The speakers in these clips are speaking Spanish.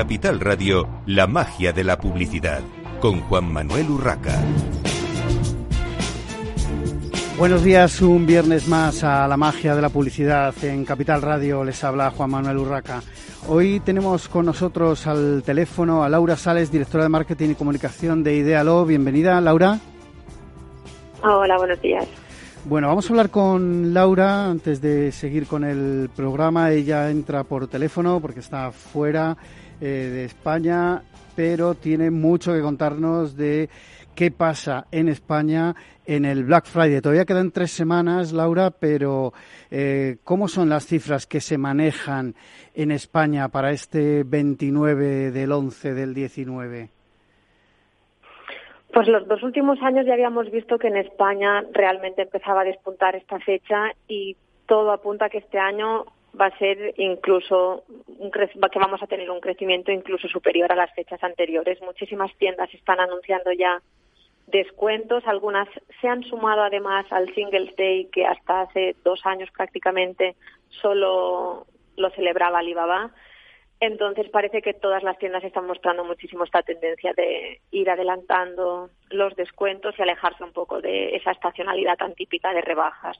Capital Radio, la magia de la publicidad, con Juan Manuel Urraca. Buenos días, un viernes más a la magia de la publicidad en Capital Radio. Les habla Juan Manuel Urraca. Hoy tenemos con nosotros al teléfono a Laura Sales, directora de Marketing y Comunicación de Idealo. Bienvenida, Laura. Hola, buenos días. Bueno, vamos a hablar con Laura antes de seguir con el programa. Ella entra por teléfono porque está fuera eh, de España, pero tiene mucho que contarnos de qué pasa en España en el Black Friday. Todavía quedan tres semanas, Laura, pero eh, ¿cómo son las cifras que se manejan en España para este 29 del 11 del 19? Pues los dos últimos años ya habíamos visto que en España realmente empezaba a despuntar esta fecha y todo apunta a que este año va a ser incluso un que vamos a tener un crecimiento incluso superior a las fechas anteriores. Muchísimas tiendas están anunciando ya descuentos, algunas se han sumado además al Singles Day que hasta hace dos años prácticamente solo lo celebraba Alibaba entonces parece que todas las tiendas están mostrando muchísimo esta tendencia de ir adelantando los descuentos y alejarse un poco de esa estacionalidad tan típica de rebajas.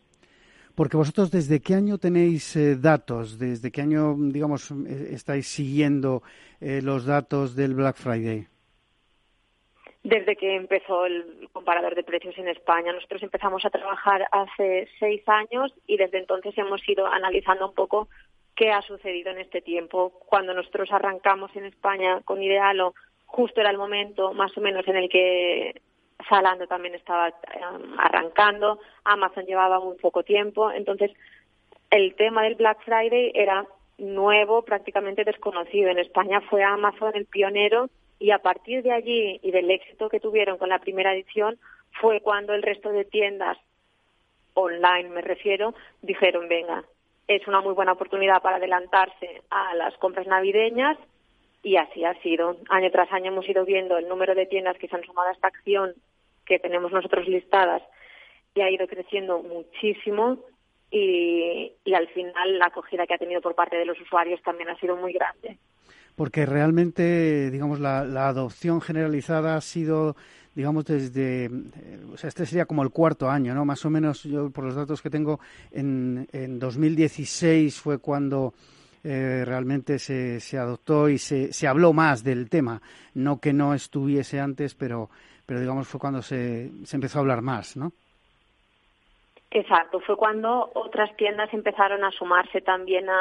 Porque vosotros, ¿desde qué año tenéis eh, datos? ¿Desde qué año, digamos, eh, estáis siguiendo eh, los datos del Black Friday? Desde que empezó el comparador de precios en España. Nosotros empezamos a trabajar hace seis años y desde entonces hemos ido analizando un poco qué ha sucedido en este tiempo. Cuando nosotros arrancamos en España con Idealo, justo era el momento más o menos en el que Salando también estaba em, arrancando, Amazon llevaba muy poco tiempo, entonces el tema del Black Friday era nuevo, prácticamente desconocido. En España fue Amazon el pionero y a partir de allí y del éxito que tuvieron con la primera edición fue cuando el resto de tiendas online, me refiero, dijeron, venga, es una muy buena oportunidad para adelantarse a las compras navideñas y así ha sido. Año tras año hemos ido viendo el número de tiendas que se han sumado a esta acción que tenemos nosotros listadas y ha ido creciendo muchísimo y, y al final la acogida que ha tenido por parte de los usuarios también ha sido muy grande porque realmente, digamos, la, adopción generalizada ha sido, digamos, desde, eh, o sea, este sería como el cuarto año, ¿no? Más o menos, yo por los datos que tengo, en, en 2016 fue cuando eh, realmente se, se adoptó y se, se habló más del tema. No que no estuviese antes, pero, pero digamos, fue cuando se, se empezó a hablar más, ¿no? Exacto, fue cuando otras tiendas empezaron a sumarse también a,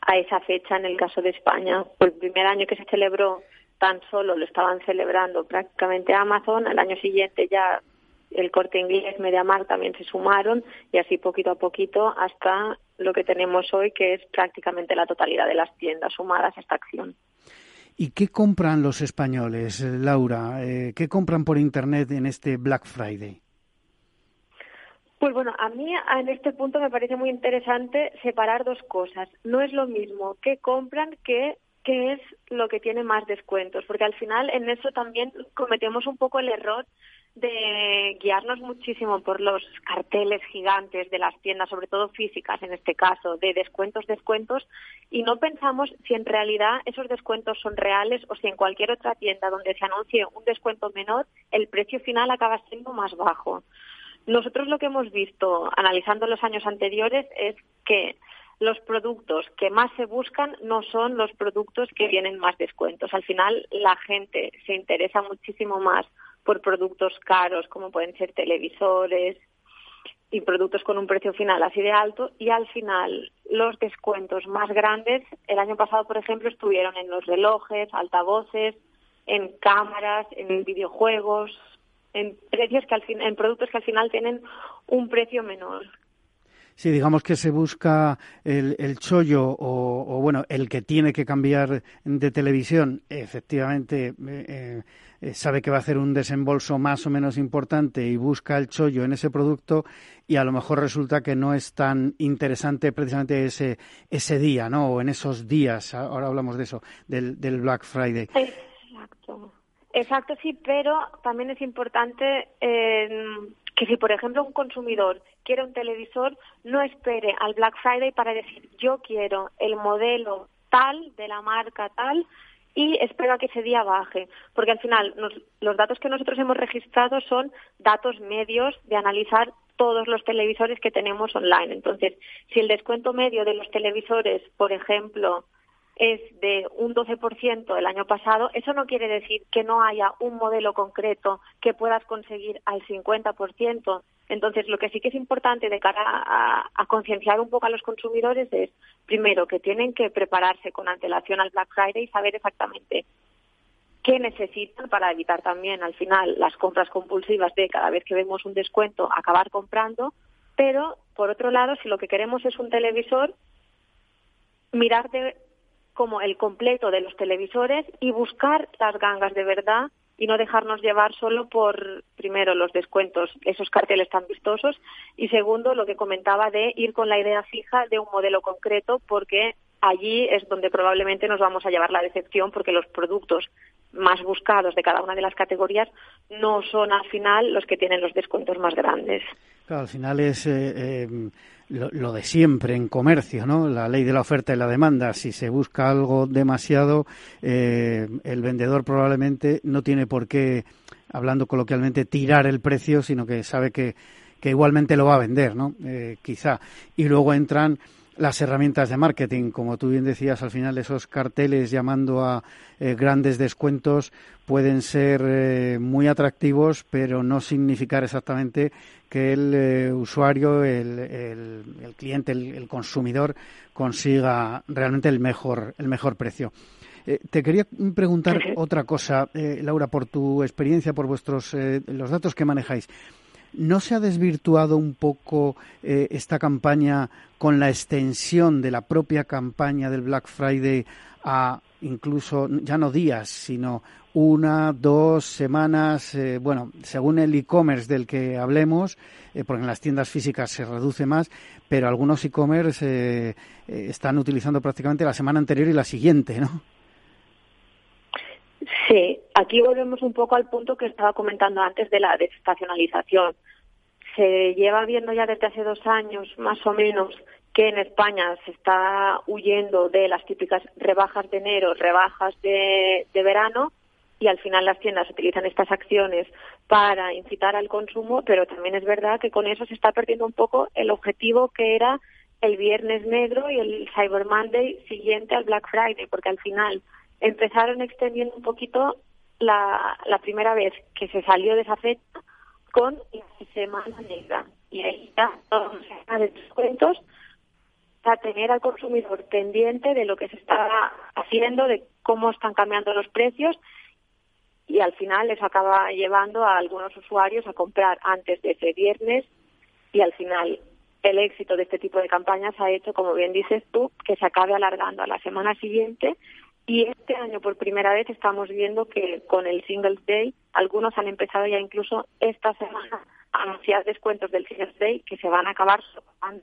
a esa fecha en el caso de España. el primer año que se celebró tan solo lo estaban celebrando prácticamente Amazon, el año siguiente ya el corte inglés, Mediamar también se sumaron y así poquito a poquito hasta lo que tenemos hoy que es prácticamente la totalidad de las tiendas sumadas a esta acción. ¿Y qué compran los españoles, Laura? Eh, ¿Qué compran por Internet en este Black Friday? Pues bueno, a mí en este punto me parece muy interesante separar dos cosas. No es lo mismo qué compran que qué es lo que tiene más descuentos, porque al final en eso también cometemos un poco el error de guiarnos muchísimo por los carteles gigantes de las tiendas, sobre todo físicas en este caso, de descuentos, descuentos, y no pensamos si en realidad esos descuentos son reales o si en cualquier otra tienda donde se anuncie un descuento menor, el precio final acaba siendo más bajo. Nosotros lo que hemos visto analizando los años anteriores es que los productos que más se buscan no son los productos que tienen más descuentos. Al final la gente se interesa muchísimo más por productos caros como pueden ser televisores y productos con un precio final así de alto y al final los descuentos más grandes el año pasado por ejemplo estuvieron en los relojes, altavoces, en cámaras, en videojuegos, en precios que al fin, en productos que al final tienen un precio menor. Sí, digamos que se busca el, el chollo o, bueno, el que tiene que cambiar de televisión, efectivamente eh, eh, sabe que va a hacer un desembolso más o menos importante y busca el chollo en ese producto y a lo mejor resulta que no es tan interesante precisamente ese, ese día, ¿no? O en esos días, ahora hablamos de eso, del, del Black Friday. Exacto. Exacto, sí, pero también es importante eh, que si, por ejemplo, un consumidor quiere un televisor, no espere al Black Friday para decir yo quiero el modelo tal, de la marca tal, y espero a que ese día baje, porque al final los datos que nosotros hemos registrado son datos medios de analizar todos los televisores que tenemos online. Entonces, si el descuento medio de los televisores, por ejemplo, es de un 12% el año pasado, eso no quiere decir que no haya un modelo concreto que puedas conseguir al 50%. Entonces, lo que sí que es importante de cara a, concienciar un poco a los consumidores es, primero, que tienen que prepararse con antelación al Black Friday y saber exactamente qué necesitan para evitar también al final las compras compulsivas de cada vez que vemos un descuento acabar comprando. Pero, por otro lado, si lo que queremos es un televisor, mirar de como el completo de los televisores y buscar las gangas de verdad y no dejarnos llevar solo por, primero, los descuentos, esos carteles tan vistosos, y segundo, lo que comentaba de ir con la idea fija de un modelo concreto, porque allí es donde probablemente nos vamos a llevar la decepción, porque los productos más buscados de cada una de las categorías no son al final los que tienen los descuentos más grandes. Claro, al final es eh, eh, lo, de siempre en comercio, ¿no? La ley de la oferta y la demanda. Si se busca algo demasiado, eh, el vendedor probablemente no tiene por qué, hablando coloquialmente, tirar el precio, sino que sabe que, que igualmente lo va a vender, ¿no? quizá. Y luego entran las herramientas de marketing, como tú bien decías, al final esos carteles llamando a eh, grandes descuentos pueden ser eh, muy atractivos, pero no significar exactamente que el eh, usuario, el, el, cliente, el, consumidor consiga realmente el mejor, el mejor precio. te quería preguntar otra cosa, Laura, por tu experiencia, por vuestros los datos que manejáis. ¿No se ha desvirtuado un poco eh, esta campaña con la extensión de la propia campaña del Black Friday a incluso ya no días, sino una, dos semanas, eh, bueno, según el e-commerce del que hablemos, eh, porque en las tiendas físicas se reduce más, pero algunos e-commerce están utilizando prácticamente la semana anterior y la siguiente, ¿no? Sí, aquí volvemos un poco al punto que estaba comentando antes de la desestacionalización. Se lleva viendo ya desde hace dos años, más o menos, que en España se está huyendo de las típicas rebajas de enero, rebajas de verano, y al final las tiendas utilizan estas acciones para incitar al consumo, pero también es verdad que con eso se está perdiendo un poco el objetivo que era el Viernes Negro y el Cyber Monday siguiente al Black Friday, porque al final empezaron extendiendo un poquito la, la primera vez que se salió de esa fecha con la Semana Negra. Y ahí está todos los descuentos para tener al consumidor pendiente de lo que se está haciendo, de cómo están cambiando los precios y al final les acaba llevando a algunos usuarios a comprar antes de ese viernes y al final el éxito de este tipo de campañas ha hecho, como bien dices tú, que se acabe alargando a la semana siguiente y este año por primera vez estamos viendo que con el Singles Day algunos han empezado ya incluso esta semana a anunciar descuentos del Singles Day que se van a acabar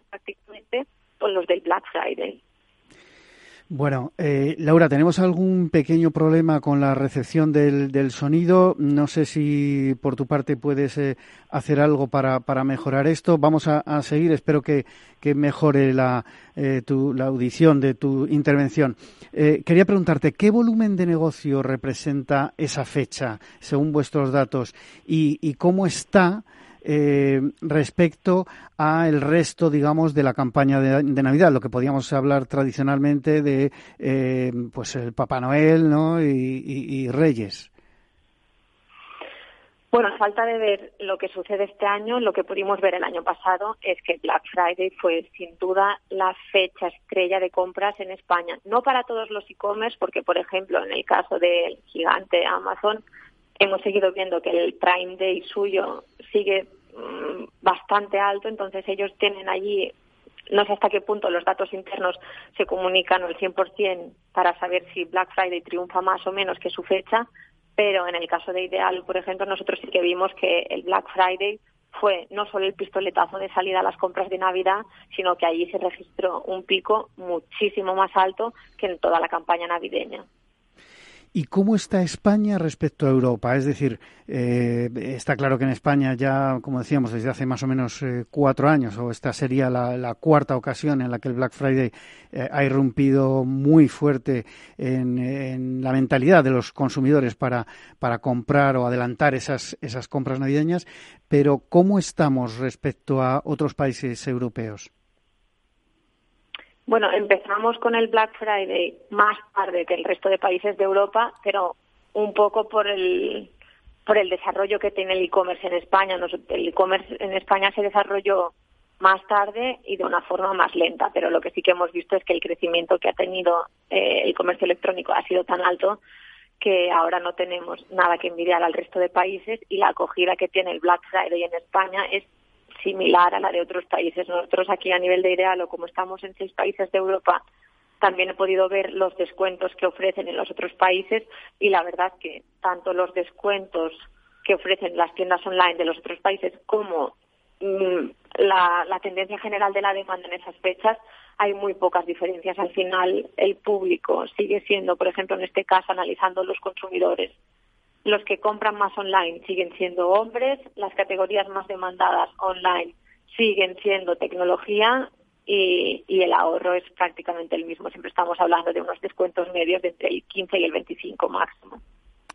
prácticamente con los del Black Friday. Bueno, eh, Laura, tenemos algún pequeño problema con la recepción del, sonido. No sé si por tu parte puedes eh, hacer algo para, para, mejorar esto. Vamos a, seguir. Espero que, mejore la, eh, la, audición de tu intervención. quería preguntarte, ¿qué volumen de negocio representa esa fecha, según vuestros datos? ¿Y, y cómo está eh, respecto a el resto, digamos, de la campaña de, Navidad, lo que podíamos hablar tradicionalmente de, eh, pues, el Papá Noel, ¿no? Y, Reyes. Bueno, a falta de ver lo que sucede este año, lo que pudimos ver el año pasado es que Black Friday fue sin duda la fecha estrella de compras en España. No para todos los e-commerce, porque por ejemplo en el caso del gigante Amazon hemos seguido viendo que el Prime Day suyo sigue mm, bastante alto, entonces ellos tienen allí, no sé hasta qué punto los datos internos se comunican al 100% para saber si Black Friday triunfa más o menos que su fecha, pero en el caso de Ideal, por ejemplo, nosotros sí que vimos que el Black Friday fue no solo el pistoletazo de salida a las compras de Navidad, sino que allí se registró un pico muchísimo más alto que en toda la campaña navideña. ¿Y cómo está España respecto a Europa? Es decir, eh, está claro que en España ya, como decíamos, desde hace más o menos eh, cuatro años, o esta sería la, cuarta ocasión en la que el Black Friday eh, ha irrumpido muy fuerte en, la mentalidad de los consumidores para, para comprar o adelantar esas, esas compras navideñas. Pero, ¿cómo estamos respecto a otros países europeos? Bueno, empezamos con el Black Friday más tarde que el resto de países de Europa, pero un poco por el por el desarrollo que tiene el e-commerce en España. El e-commerce en España se desarrolló más tarde y de una forma más lenta, pero lo que sí que hemos visto es que el crecimiento que ha tenido eh, el comercio electrónico ha sido tan alto que ahora no tenemos nada que envidiar al resto de países y la acogida que tiene el Black Friday en España es similar a la de otros países. Nosotros aquí a nivel de ideal o como estamos en seis países de Europa, también he podido ver los descuentos que ofrecen en los otros países y la verdad que tanto los descuentos que ofrecen las tiendas online de los otros países como mm, la, la tendencia general de la demanda en esas fechas hay muy pocas diferencias. Al final, el público sigue siendo, por ejemplo, en este caso, analizando los consumidores, los que compran más online siguen siendo hombres, las categorías más demandadas online siguen siendo tecnología y, el ahorro es prácticamente el mismo. Siempre estamos hablando de unos descuentos medios de entre el 15 y el 25 máximo.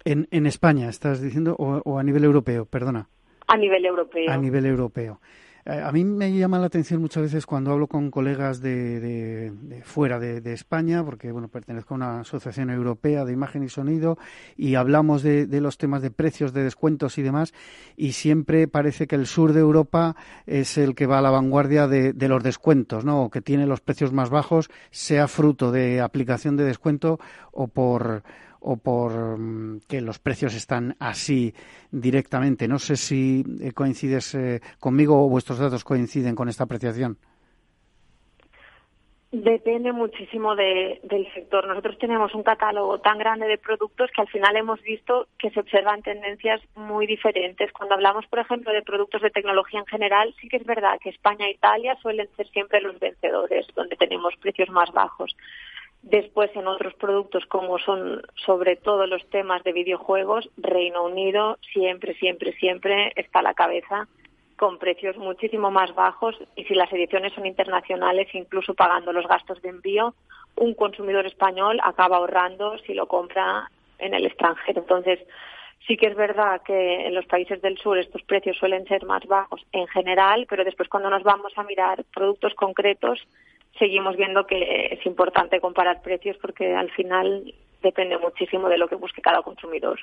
En, en España, estás diciendo, o a nivel europeo, perdona. A nivel europeo. A nivel europeo. Eh, a mí me llama la atención muchas veces cuando hablo con colegas de, fuera de, España, porque bueno, pertenezco a una asociación europea de imagen y sonido y hablamos de, los temas de precios, de descuentos y demás, y siempre parece que el sur de Europa es el que va a la vanguardia de, los descuentos, ¿no? O que tiene los precios más bajos, sea fruto de aplicación de descuento o por o por mm, que los precios están así directamente. No sé si eh, coincides eh, conmigo o vuestros datos coinciden con esta apreciación. Depende muchísimo del sector. Nosotros tenemos un catálogo tan grande de productos que al final hemos visto que se observan tendencias muy diferentes. Cuando hablamos, por ejemplo, de productos de tecnología en general, sí que es verdad que España e Italia suelen ser siempre los vencedores, donde tenemos precios más bajos. Después, en otros productos, como son sobre todo los temas de videojuegos, Reino Unido siempre, siempre, siempre está a la cabeza con precios muchísimo más bajos y si las ediciones son internacionales, incluso pagando los gastos de envío, un consumidor español acaba ahorrando si lo compra en el extranjero. Entonces, sí que es verdad que en los países del sur estos precios suelen ser más bajos en general, pero después cuando nos vamos a mirar productos concretos, seguimos viendo que es importante comparar precios porque al final depende muchísimo de lo que busque cada consumidor.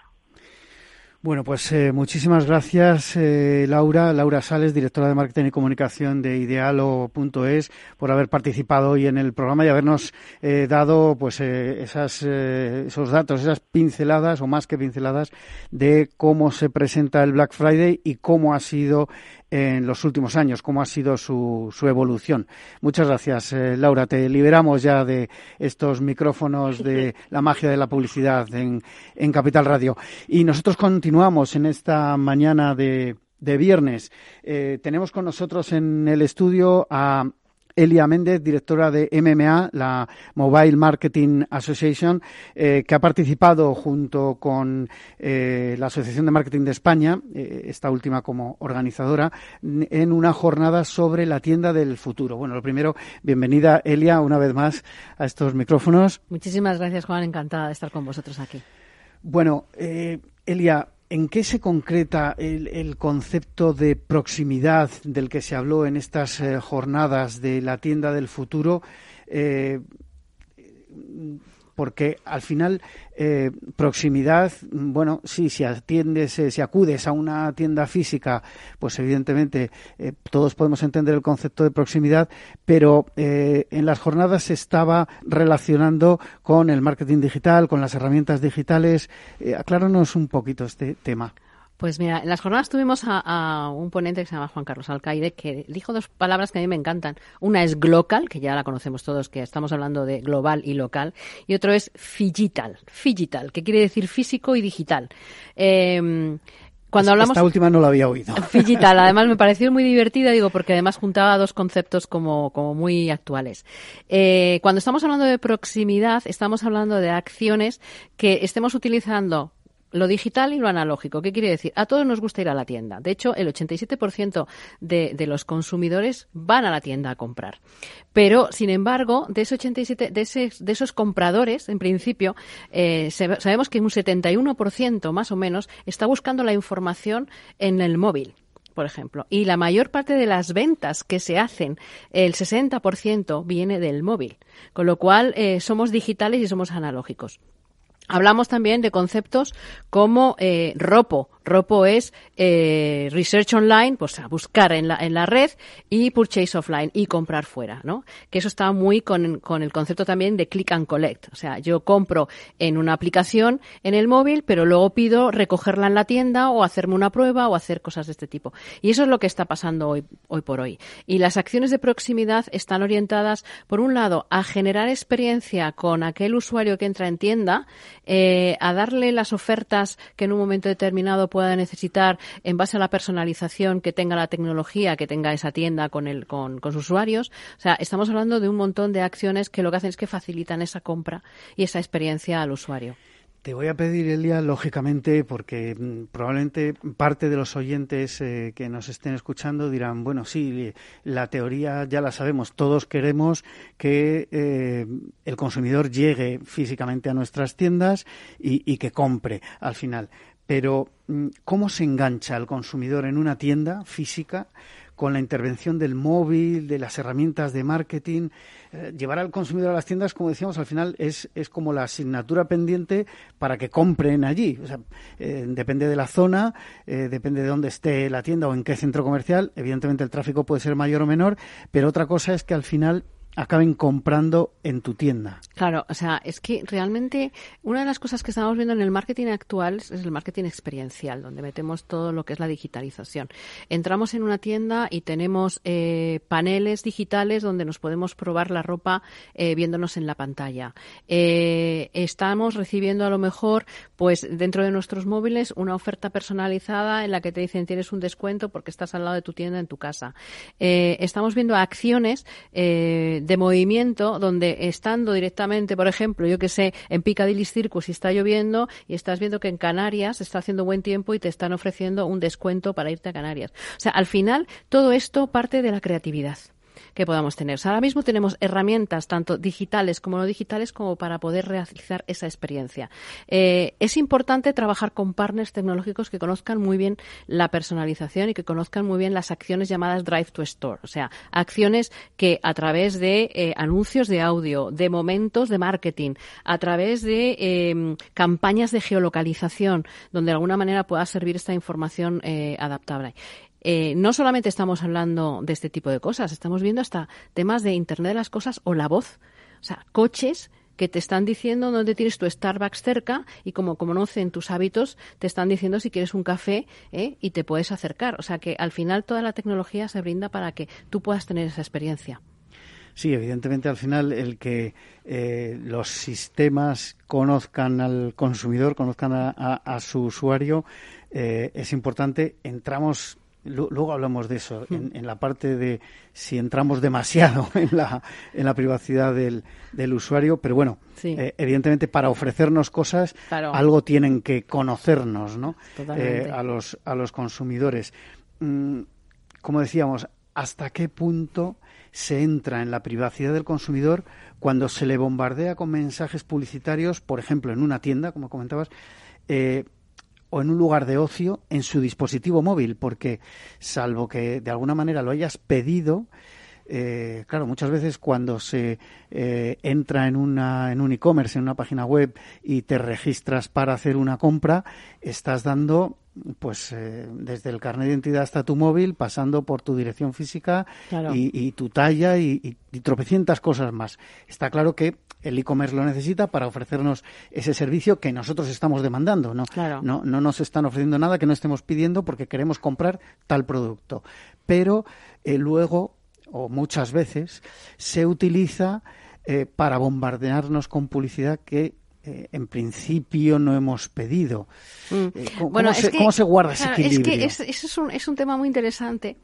Bueno, pues eh, muchísimas gracias, eh, Laura. Laura Sales, directora de Marketing y Comunicación de Idealo.es, por haber participado hoy en el programa y habernos eh, dado pues esas, esos datos, esas pinceladas o más que pinceladas de cómo se presenta el Black Friday y cómo ha sido en los últimos años, cómo ha sido su, su evolución. Muchas gracias, eh, Laura. Te liberamos ya de estos micrófonos de la magia de la publicidad en, en Capital Radio. Y nosotros continuamos en esta mañana de, de viernes. Eh, tenemos con nosotros en el estudio a Elia Méndez, directora de MMA, la Mobile Marketing Association, eh, que ha participado junto con eh, la Asociación de Marketing de España, eh, esta última como organizadora, en una jornada sobre la tienda del futuro. Bueno, lo primero, bienvenida Elia una vez más a estos micrófonos. Muchísimas gracias, Juan. Encantada de estar con vosotros aquí. Bueno, Elia, ¿En qué se concreta el, concepto de proximidad del que se habló en estas eh, jornadas de la tienda del futuro? Eh, porque al final eh, proximidad, bueno, sí, si atiendes, eh, si acudes a una tienda física, pues evidentemente eh, todos podemos entender el concepto de proximidad, pero en las jornadas se estaba relacionando con el marketing digital, con las herramientas digitales. acláranos un poquito este tema. Pues mira, en las jornadas tuvimos a, un ponente que se llama Juan Carlos Alcaide que dijo dos palabras que a mí me encantan. Una es glocal, que ya la conocemos todos, que estamos hablando de global y local, y otro es figital, figital, que quiere decir físico y digital. Eh, cuando hablamos... Esta última no la había oído. Digital, además me pareció muy divertida, digo, porque además juntaba dos conceptos como, como muy actuales. Eh, cuando estamos hablando de proximidad, estamos hablando de acciones que estemos utilizando lo digital y lo analógico. ¿Qué quiere decir? A todos nos gusta ir a la tienda. De hecho, el 87% de, de los consumidores van a la tienda a comprar. Pero, sin embargo, de, ese 87, de, ese, de esos compradores, en principio, eh, sabemos que un 71% más o menos está buscando la información en el móvil por ejemplo. Y la mayor parte de las ventas que se hacen, el 60% viene del móvil. Con lo cual, eh, somos digitales y somos analógicos. Hablamos también de conceptos como eh, ROPO. ROPO es eh, Research Online, pues a buscar en la, en la red y Purchase Offline y comprar fuera, ¿no? Que eso está muy con, con el concepto también de Click and Collect. O sea, yo compro en una aplicación en el móvil, pero luego pido recogerla en la tienda o hacerme una prueba o hacer cosas de este tipo. Y eso es lo que está pasando hoy, hoy por hoy. Y las acciones de proximidad están orientadas, por un lado, a generar experiencia con aquel usuario que entra en tienda, eh, a darle las ofertas que en un momento determinado pueda necesitar en base a la personalización que tenga la tecnología, que tenga esa tienda con, el, con, con sus usuarios. O sea, estamos hablando de un montón de acciones que lo que hacen es que facilitan esa compra y esa experiencia al usuario. Te voy a pedir, Elia, lógicamente, porque mm, probablemente parte de los oyentes eh, que nos estén escuchando dirán, bueno, sí, la teoría ya la sabemos, todos queremos que eh, el consumidor llegue físicamente a nuestras tiendas y, y que compre al final. Pero, mm, ¿cómo se engancha el consumidor en una tienda física con la intervención del móvil, de las herramientas de marketing. Eh, llevar al consumidor a las tiendas, como decíamos, al final es, es como la asignatura pendiente para que compren allí. O sea, eh, depende de la zona, eh, depende de dónde esté la tienda o en qué centro comercial. Evidentemente el tráfico puede ser mayor o menor, pero otra cosa es que al final acaben comprando en tu tienda. Claro, o sea, es que realmente una de las cosas que estamos viendo en el marketing actual es el marketing experiencial, donde metemos todo lo que es la digitalización. Entramos en una tienda y tenemos eh, paneles digitales donde nos podemos probar la ropa eh, viéndonos en la pantalla. Eh, estamos recibiendo a lo mejor, pues dentro de nuestros móviles, una oferta personalizada en la que te dicen tienes un descuento porque estás al lado de tu tienda en tu casa. estamos viendo acciones de movimiento donde estando directamente, por ejemplo, yo que sé, en Piccadilly Circus y está lloviendo y estás viendo que en Canarias está haciendo buen tiempo y te están ofreciendo un descuento para irte a Canarias. O sea, al final todo esto parte de la creatividad que podamos tener. ahora mismo tenemos herramientas tanto digitales como no digitales como para poder realizar esa experiencia. Eh, es importante trabajar con partners tecnológicos que conozcan muy bien la personalización y que conozcan muy bien las acciones llamadas Drive to Store, o sea, acciones que a través de eh, anuncios de audio, de momentos de marketing, a través de em, campañas de geolocalización, donde de alguna manera pueda servir esta información eh, adaptable. Eh, no solamente estamos hablando de este tipo de cosas, estamos viendo hasta temas de Internet de las Cosas o la voz. O sea, coches que te están diciendo dónde tienes tu Starbucks cerca y como conocen tus hábitos, te están diciendo si quieres un café ¿eh? y te puedes acercar. O sea que al final toda la tecnología se brinda para que tú puedas tener esa experiencia. Sí, evidentemente al final el que eh, los sistemas conozcan al consumidor, conozcan a, su usuario, es importante. Entramos Luego hablamos de eso, hmm. en, la parte de si entramos demasiado en la, en la privacidad del, del usuario, pero bueno, eh, evidentemente para ofrecernos cosas algo tienen que conocernos, ¿no? Eh, a, los, a los consumidores. Mm, como decíamos, ¿hasta qué punto se entra en la privacidad del consumidor cuando se le bombardea con mensajes publicitarios, por ejemplo, en una tienda, como comentabas, eh, o en un lugar de ocio en su dispositivo móvil, porque salvo que de alguna manera lo hayas pedido, eh, claro, muchas veces cuando se eh, entra en, una, en un e-commerce, en una página web y te registras para hacer una compra, estás dando pues eh, desde el carnet de identidad hasta tu móvil, pasando por tu dirección física y, tu talla y, tropecientas cosas más. Está claro que el e-commerce lo necesita para ofrecernos ese servicio que nosotros estamos demandando. ¿no? No, no nos están ofreciendo nada que no estemos pidiendo porque queremos comprar tal producto. Pero eh, luego, o muchas veces, se utiliza eh, para bombardearnos con publicidad que eh, en principio no hemos pedido. Mm. Eh, ¿cómo, Bueno, cómo se, que- cómo se guarda ese claro, equilibrio? Es que es, es un, es un tema muy interesante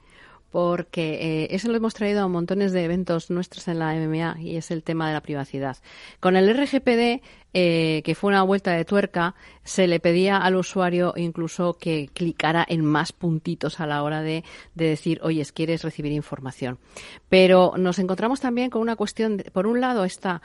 porque eh, eso lo hemos traído a montones de eventos nuestros en la MMA y es el tema de la privacidad. Con el RGPD, eh, que fue una vuelta de tuerca, se le pedía al usuario incluso que clicara en más puntitos a la hora de, de decir, oye, ¿quieres recibir información? Pero nos encontramos también con una cuestión, de- por un lado está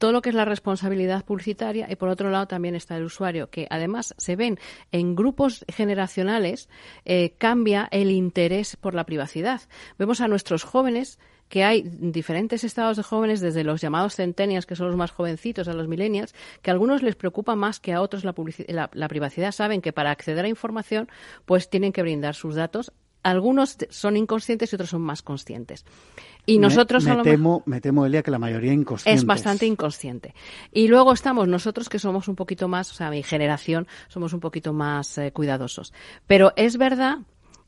todo lo que es la responsabilidad publicitaria y por otro lado también está el usuario, que además se ven en grupos generacionales, eh, cambia el interés por la privacidad. Vemos a nuestros jóvenes que hay diferentes estados de jóvenes, desde los llamados centennials, que son los más jovencitos, a los millennials, que a algunos les preocupa más que a otros la- la privacidad. Saben que para acceder a información, pues tienen que brindar sus datos. Algunos son inconscientes y otros son más conscientes. Y Me- nosotros me, a lo mejor- temo, me temo, Elia, que la mayoría inconscientes. es bastante inconsciente. Y luego estamos nosotros que somos un poquito más, o sea, mi generación, somos un poquito más eh, cuidadosos. Pero es verdad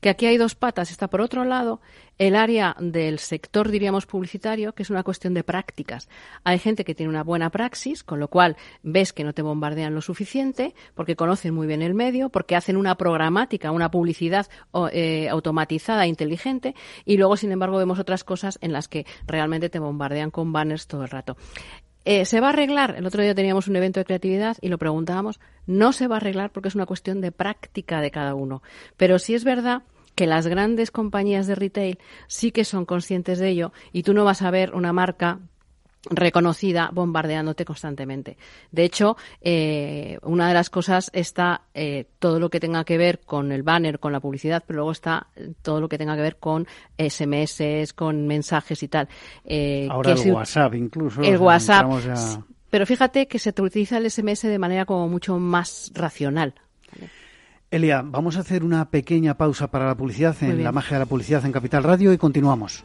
que aquí hay dos patas. Está por otro lado el área del sector, diríamos, publicitario, que es una cuestión de prácticas. Hay gente que tiene una buena praxis, con lo cual ves que no te bombardean lo suficiente, porque conocen muy bien el medio, porque hacen una programática, una publicidad eh, automatizada, inteligente, y luego, sin embargo, vemos otras cosas en las que realmente te bombardean con banners todo el rato. Eh, ¿Se va a arreglar? El otro día teníamos un evento de creatividad y lo preguntábamos. No se va a arreglar porque es una cuestión de práctica de cada uno. Pero sí es verdad que las grandes compañías de retail sí que son conscientes de ello y tú no vas a ver una marca reconocida bombardeándote constantemente. De hecho, eh, una de las cosas está eh, todo lo que tenga que ver con el banner, con la publicidad, pero luego está todo lo que tenga que ver con SMS, con mensajes y tal. Eh, Ahora que el se- WhatsApp incluso. el WhatsApp. Pero fíjate que se te utiliza el SMS de manera como mucho más racional. Elia, vamos a hacer una pequeña pausa para la publicidad en la magia de la publicidad en Capital Radio y continuamos.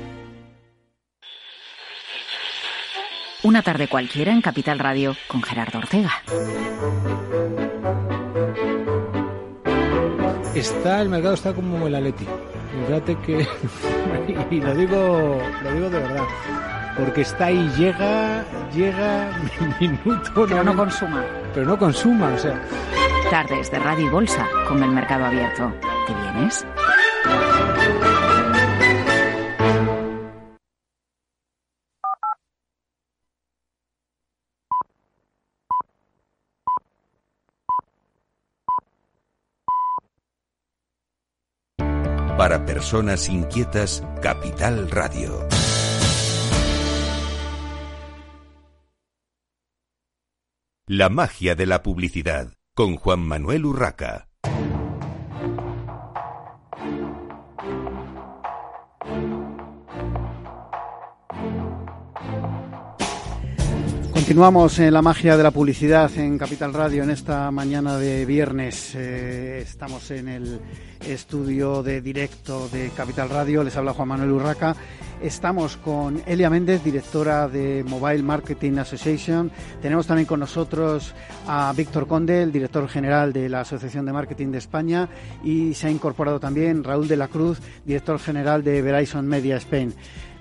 Una tarde cualquiera en Capital Radio con Gerardo Ortega. Está, el mercado está como el Atleti. Fíjate que, y lo digo, lo digo de verdad, porque está ahí, llega, llega, minuto. Pero no consuma. Pero no consuma, o sea. Tardes de Radio y Bolsa con el mercado abierto. ¿Te vienes? Para personas inquietas, Capital Radio. La magia de la publicidad con Juan Manuel Urraca. Continuamos en la magia de la publicidad en Capital Radio en esta mañana de viernes. Eh, estamos en el estudio de directo de Capital Radio. Les habla Juan Manuel Urraca. Estamos con Elia Méndez, directora de Mobile Marketing Association. Tenemos también con nosotros a Víctor Conde, el director general de la Asociación de Marketing de España. Y se ha incorporado también Raúl de la Cruz, director general de Verizon Media Spain.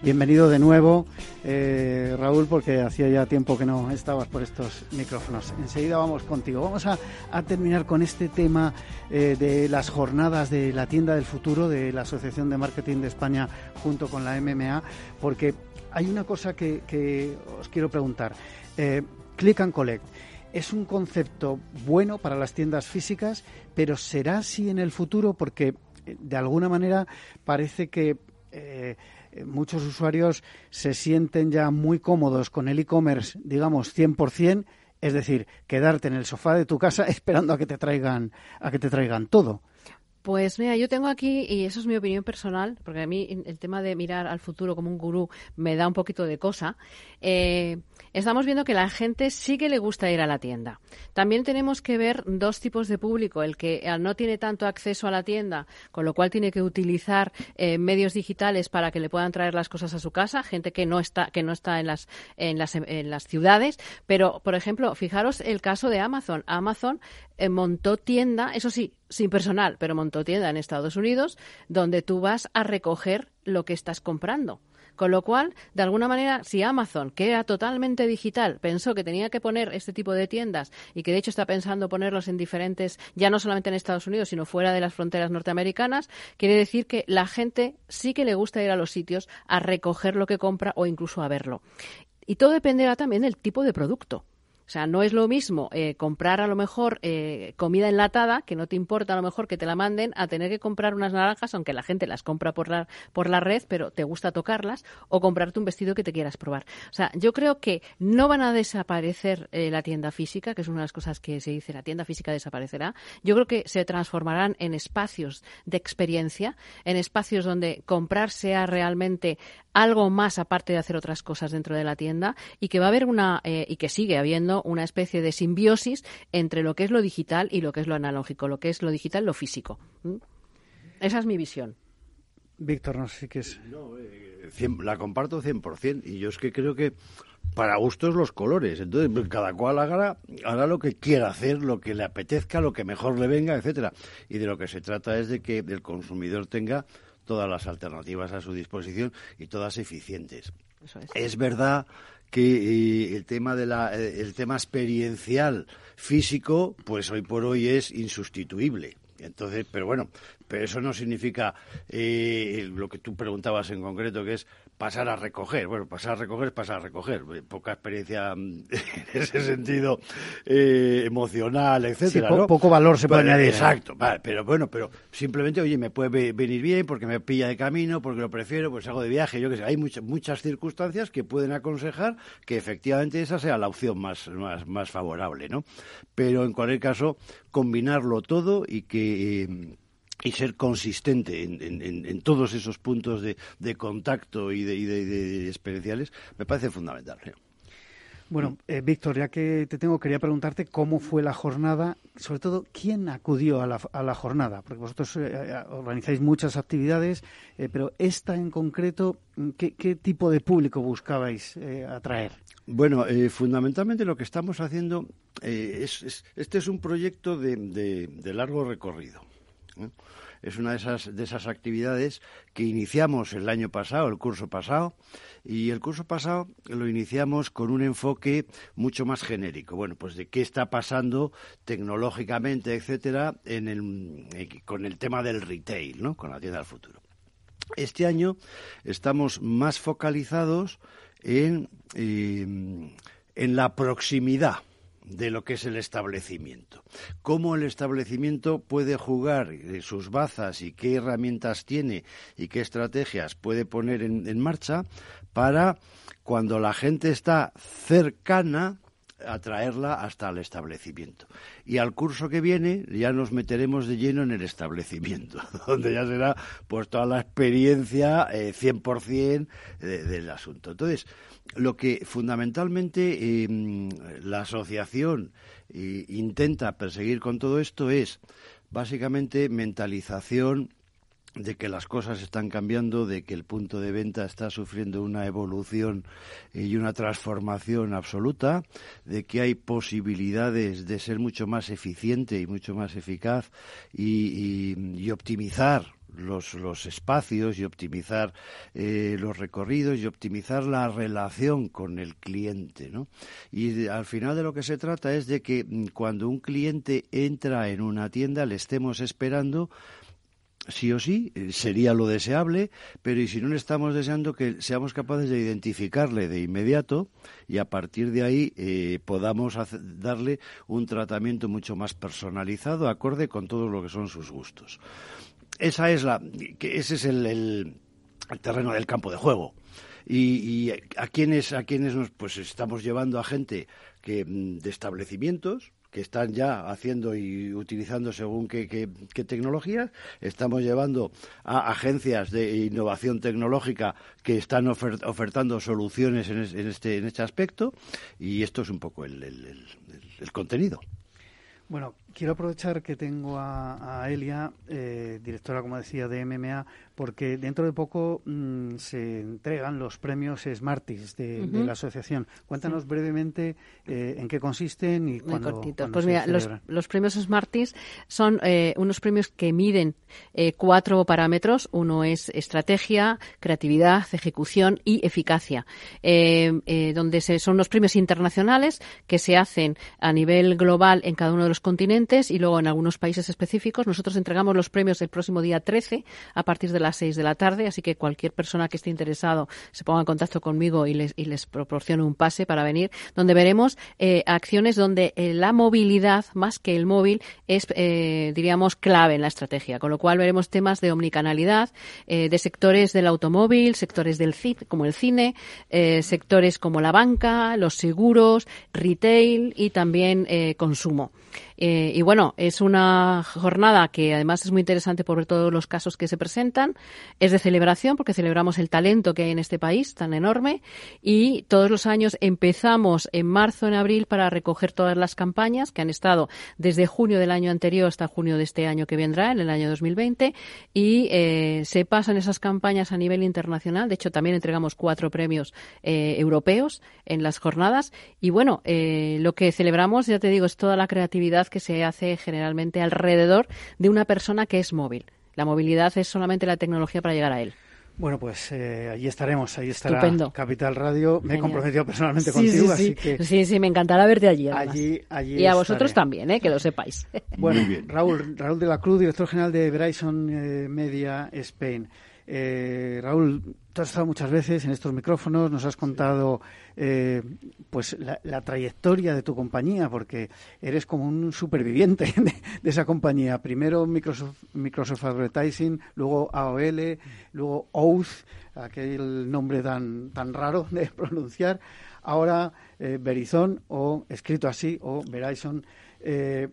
Bienvenido de nuevo, eh, Raúl, porque hacía ya tiempo que no estabas por estos micrófonos. Enseguida vamos contigo. Vamos a, terminar con este tema eh, de las jornadas de la tienda del futuro de la Asociación de Marketing de España junto con la MMA, porque hay una cosa que, os quiero preguntar. Eh, click and Collect. Es un concepto bueno para las tiendas físicas, pero ¿será así en el futuro? Porque de alguna manera parece que eh, muchos usuarios se sienten ya muy cómodos con el e-commerce, digamos, 100%, es decir, quedarte en el sofá de tu casa esperando a que te traigan a que te traigan todo. Pues mira, yo tengo aquí, y eso es mi opinión personal, porque a mí el tema de mirar al futuro como un gurú me da un poquito de cosa. Eh, estamos viendo que la gente sí que le gusta ir a la tienda. También tenemos que ver dos tipos de público, el que no tiene tanto acceso a la tienda, con lo cual tiene que utilizar eh, medios digitales para que le puedan traer las cosas a su casa, gente que no está que no está en las en las en las ciudades, pero por ejemplo, fijaros el caso de Amazon. Amazon eh, montó tienda, eso sí, sin personal, pero montó tienda en Estados Unidos, donde tú vas a recoger lo que estás comprando. Con lo cual, de alguna manera, si Amazon, que era totalmente digital, pensó que tenía que poner este tipo de tiendas y que de hecho está pensando ponerlos en diferentes, ya no solamente en Estados Unidos, sino fuera de las fronteras norteamericanas, quiere decir que la gente sí que le gusta ir a los sitios a recoger lo que compra o incluso a verlo. Y todo dependerá también del tipo de producto. O sea, no es lo mismo eh, comprar a lo mejor eh, comida enlatada, que no te importa a lo mejor que te la manden, a tener que comprar unas naranjas, aunque la gente las compra por la, por la red, pero te gusta tocarlas, o comprarte un vestido que te quieras probar. O sea, yo creo que no van a desaparecer eh, la tienda física, que es una de las cosas que se dice, la tienda física desaparecerá. Yo creo que se transformarán en espacios de experiencia, en espacios donde comprar sea realmente algo más aparte de hacer otras cosas dentro de la tienda y que va a haber una y que sigue habiendo una especie de simbiosis entre lo que es lo digital y lo que es lo analógico, lo que es lo digital, lo físico. Esa es mi visión. Víctor, no sé qué es. No, eh, la comparto 100%. Y yo es que creo que para gustos los colores. Entonces, pues, cada cual haga, haga lo que quiera hacer, lo que le apetezca, lo que mejor le venga, etcétera. Y de lo que se trata es de que el consumidor tenga todas las alternativas a su disposición y todas eficientes. es. es verdad que eh, el tema de la, eh, el tema experiencial físico, pues hoy por hoy es insustituible. Entonces, pero bueno, pero eso no significa eh, lo que tú preguntabas en concreto, que es pasar a recoger. Bueno, pasar a recoger es pasar a recoger. Poca experiencia mm, en ese sentido eh, emocional, etcétera. Poco valor se puede añadir. Exacto, vale, pero bueno, pero simplemente, oye, me puede venir bien porque me pilla de camino, porque lo prefiero, pues hago de viaje, yo qué sé. Hay muchas, muchas circunstancias que pueden aconsejar que efectivamente esa sea la opción más, más, más favorable, ¿no? Pero en cualquier caso, combinarlo todo y que. Eh, y ser consistente en, todos esos puntos de, contacto y de, experienciales me parece fundamental. Bueno, eh, Víctor, ya que te tengo, quería preguntarte cómo fue la jornada, sobre todo quién acudió a la, jornada, porque vosotros eh, eh, organizáis muchas actividades, pero esta en concreto, ¿qué, tipo de público buscabais atraer? Bueno, fundamentalmente lo que estamos haciendo es, este es un proyecto de largo recorrido. Es una de esas, de esas actividades que iniciamos el año pasado, el curso pasado, y el curso pasado lo iniciamos con un enfoque mucho más genérico. Bueno, pues de qué está pasando tecnológicamente, etcétera, en el, eh, con el tema del retail, ¿no? Con la tienda del futuro. Este año estamos más focalizados en, eh, en la proximidad de lo que es el establecimiento. Cómo el establecimiento puede jugar eh, sus bazas y qué herramientas tiene y qué estrategias puede poner en marcha para cuando la gente está cercana atraerla hasta el establecimiento. Y al curso que viene ya nos meteremos de lleno en el establecimiento, donde ya será pues toda la experiencia eh, 100% del asunto. Entonces, lo que fundamentalmente em, la asociación eh, intenta perseguir con todo esto es básicamente mentalización de que las cosas están cambiando, de que el punto de venta está sufriendo una evolución y una transformación absoluta, de que hay posibilidades de ser mucho más eficiente y mucho más eficaz y, optimizar los, los, espacios y optimizar eh, los recorridos y optimizar la relación con el cliente. ¿no? Y al final de lo que se trata es de que mm, cuando un cliente entra en una tienda le estemos esperando sí o sí, eh, sería lo deseable, pero y si no le estamos deseando que seamos capaces de identificarle de inmediato y a partir de ahí eh, podamos darle un tratamiento mucho más personalizado, acorde con todo lo que son sus gustos. Esa es la, ese es el, el, terreno del campo de juego. Y, a quienes a quienes nos pues estamos llevando a gente que mm, de establecimientos que están ya haciendo y utilizando según qué, qué, tecnologías. Estamos llevando a agencias de innovación tecnológica que están ofertando soluciones en, este, en este aspecto y esto es un poco el, el contenido. Bueno, quiero aprovechar que tengo a, Elia, eh, directora, como decía, de MMA, porque dentro de poco mm, se entregan los premios Smarties de, la asociación. Cuéntanos brevemente eh, en qué consisten y cuándo, pues mira, los, premios Smarties son eh, unos premios que miden cuatro parámetros. Uno es estrategia, creatividad, ejecución y eficacia, donde se, son unos premios internacionales que se hacen a nivel global en cada uno de los continentes y luego en algunos países específicos. Nosotros entregamos los premios el próximo día 13 a partir de las 6 de la tarde, así que cualquier persona que esté interesado se ponga en contacto conmigo y les, y les proporcione un pase para venir, donde veremos eh, acciones donde eh, la movilidad, más que el móvil, es, eh, diríamos, clave en la estrategia. Con lo cual veremos temas de omnicanalidad, de sectores del automóvil, sectores del como el cine, sectores como la banca, los seguros, retail y también consumo. Eh, y bueno, es una jornada que además es muy interesante por ver todos los casos que se presentan. Es de celebración porque celebramos el talento que hay en este país tan enorme y todos los años empezamos en marzo, en abril para recoger todas las campañas que han estado desde junio del año anterior hasta junio de este año que vendrá, en el año 2020, y eh, se pasan esas campañas a nivel internacional. De hecho, también entregamos cuatro premios eh, europeos en las jornadas. Y bueno, lo que celebramos, ya te digo, es toda la creatividad que se hace generalmente alrededor de una persona que es móvil. La movilidad es solamente la tecnología para llegar a él. Bueno, pues eh, allí estaremos, ahí estará Capital Radio. Me he comprometido personalmente contigo, sí, así que... Sí, sí, me encantará verte allí. Allí, allí Y a vosotros también, eh, que lo sepáis. Bueno, Raúl, Raúl de la Cruz, director general de Verizon eh, Media Spain. Eh, Raúl, tú has estado muchas veces en estos micrófonos, nos has contado eh, pues la, trayectoria de tu compañía, porque eres como un superviviente de, esa compañía. Primero Microsoft, Microsoft Advertising, luego AOL, luego Oath, aquel nombre tan, tan raro de pronunciar. Ahora eh, Verizon, o escrito así, o Verizon. Eh,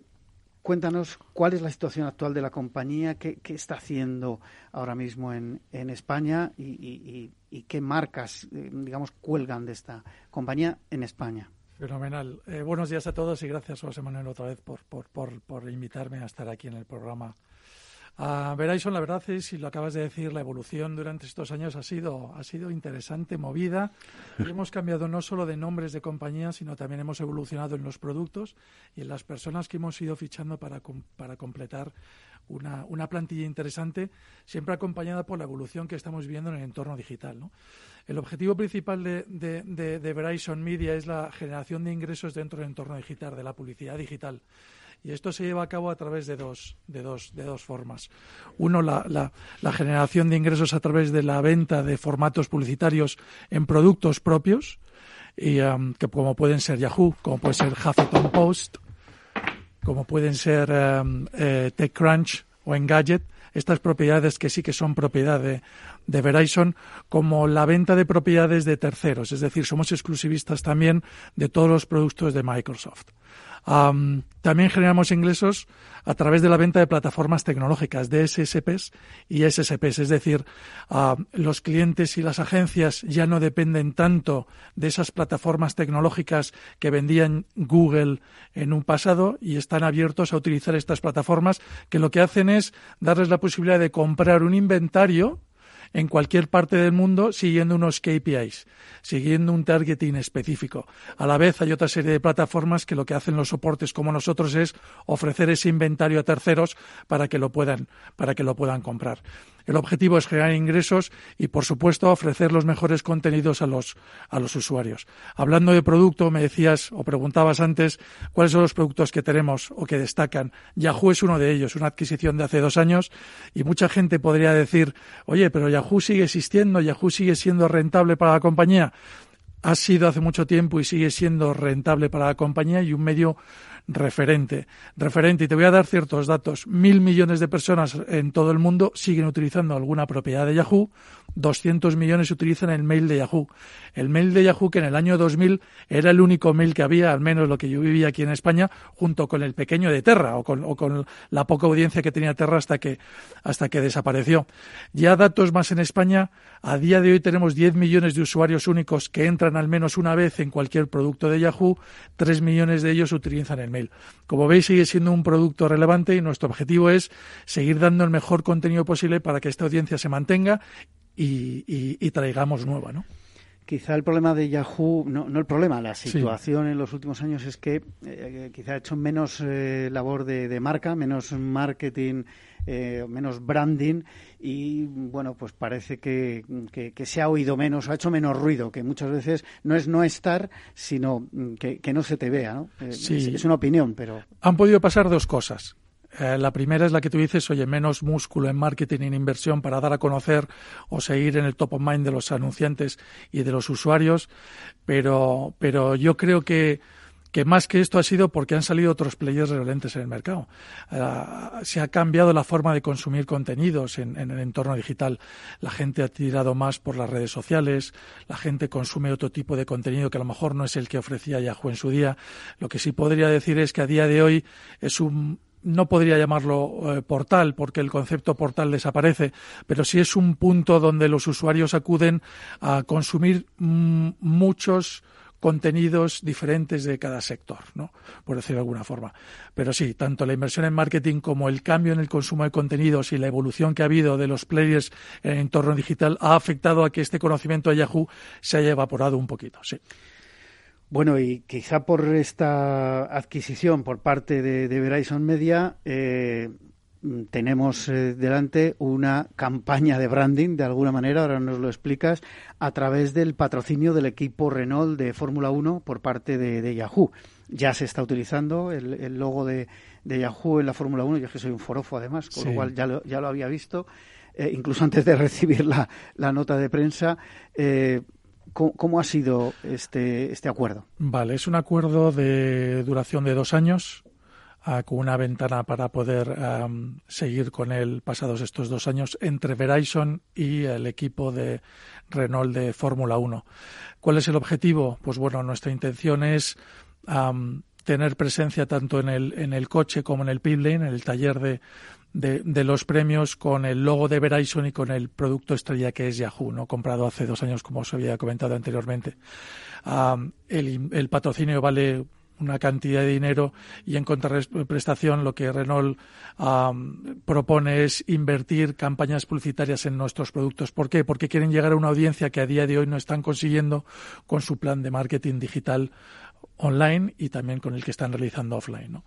Cuéntanos cuál es la situación actual de la compañía, qué, está haciendo ahora mismo en, España y, qué marcas, eh, digamos, cuelgan de esta compañía en España. Fenomenal. Eh, buenos días a todos y gracias, José Manuel, otra vez por invitarme a estar aquí en el programa a Verizon, la verdad es, y lo acabas de decir, la evolución durante estos años ha sido, ha sido interesante, movida. Y hemos cambiado no solo de nombres de compañías, sino también hemos evolucionado en los productos y en las personas que hemos ido fichando para, para completar una, una, plantilla interesante, siempre acompañada por la evolución que estamos viendo en el entorno digital. ¿no? El objetivo principal de, de, de, de Verizon Media es la generación de ingresos dentro del entorno digital, de la publicidad digital. Y esto se lleva a cabo a través de dos, de dos, de dos formas. Uno, la, la, generación de ingresos a través de la venta de formatos publicitarios en productos propios y um, que como pueden ser Yahoo, como puede ser Huffington Post, como pueden ser um, eh, TechCrunch o Engadget, estas propiedades que sí que son propiedad de, de Verizon, como la venta de propiedades de terceros, es decir, somos exclusivistas también de todos los productos de Microsoft también generamos ingresos a través de la venta de plataformas tecnológicas, de SSPs y SSPs. Es decir, los clientes y las agencias ya no dependen tanto de esas plataformas tecnológicas que vendían Google en un pasado y están abiertos a utilizar estas plataformas que lo que hacen es darles la posibilidad de comprar un inventario en cualquier parte del mundo siguiendo unos KPIs, siguiendo un targeting específico. A la vez hay otra serie de plataformas que lo que hacen los soportes como nosotros es ofrecer ese inventario a terceros para que lo puedan, para que lo puedan comprar. El objetivo es generar ingresos y, por supuesto, ofrecer los mejores contenidos a los, a los usuarios. Hablando de producto, me decías o preguntabas antes cuáles son los productos que tenemos o que destacan. Yahoo es uno de ellos, una adquisición de hace dos años y mucha gente podría decir, oye, pero Yahoo sigue existiendo, Yahoo sigue siendo rentable para la compañía ha sido hace mucho tiempo y sigue siendo rentable para la compañía y un medio referente. Referente, y te voy a dar ciertos datos. Mil millones de personas en todo el mundo siguen utilizando alguna propiedad de Yahoo. 200 millones utilizan el mail de Yahoo. El mail de Yahoo, que en el año 2000 era el único mail que había, al menos lo que yo vivía aquí en España, junto con el pequeño de Terra o con, o con la poca audiencia que tenía Terra hasta que, hasta que desapareció. Ya datos más en España, a día de hoy tenemos 10 millones de usuarios únicos que entran al menos una vez en cualquier producto de Yahoo. 3 millones de ellos utilizan el mail. Como veis, sigue siendo un producto relevante y nuestro objetivo es seguir dando el mejor contenido posible para que esta audiencia se mantenga y, traigamos nueva, ¿no? Quizá el problema de Yahoo, no, el problema, la situación en los últimos años es que eh, quizá ha hecho menos eh, labor de, marca, menos marketing, eh, menos branding y bueno, pues parece que, se ha oído menos, ha hecho menos ruido, que muchas veces no es no estar, sino que, no se te vea. ¿no? es, una opinión, pero. Han podido pasar dos cosas. Eh, la primera es la que tú dices, oye, menos músculo en marketing y en inversión para dar a conocer o seguir en el top of mind de los anunciantes y de los usuarios, pero, pero yo creo que que más que esto ha sido porque han salido otros players relevantes en el mercado. Eh, se ha cambiado la forma de consumir contenidos en, el entorno digital. La gente ha tirado más por las redes sociales, la gente consume otro tipo de contenido que a lo mejor no es el que ofrecía Yahoo en su día. Lo que sí podría decir es que a día de hoy es un no podría llamarlo eh, portal porque el concepto portal desaparece, pero sí es un punto donde los usuarios acuden a consumir mm, muchos contenidos diferentes de cada sector, ¿no? por decirlo de alguna forma. Pero sí, tanto la inversión en marketing como el cambio en el consumo de contenidos y la evolución que ha habido de los players en el entorno digital ha afectado a que este conocimiento de Yahoo se haya evaporado un poquito. Sí. Bueno, y quizá por esta adquisición por parte de, Verizon Media, eh, tenemos eh, delante una campaña de branding, de alguna manera, ahora nos lo explicas, a través del patrocinio del equipo Renault de Fórmula 1 por parte de, Yahoo. Ya se está utilizando el, logo de, Yahoo en la Fórmula 1, yo es que soy un forofo además, con lo cual ya lo, ya lo había visto, eh, incluso antes de recibir la, nota de prensa. Eh, ¿Cómo, ha sido este, este acuerdo? Vale, es un acuerdo de duración de dos años con una ventana para poder seguir con él pasados estos dos años entre Verizon y el equipo de Renault de Fórmula 1. ¿Cuál es el objetivo? Pues bueno, nuestra intención es tener presencia tanto en el, en el coche como en el pit lane, en el taller de, de, los premios con el logo de Verizon y con el producto estrella que es Yahoo, ¿no? comprado hace dos años, como os había comentado anteriormente. el, el, patrocinio vale una cantidad de dinero y en contraprestación lo que Renault propone es invertir campañas publicitarias en nuestros productos. ¿Por qué? Porque quieren llegar a una audiencia que a día de hoy no están consiguiendo con su plan de marketing digital online y también con el que están realizando offline.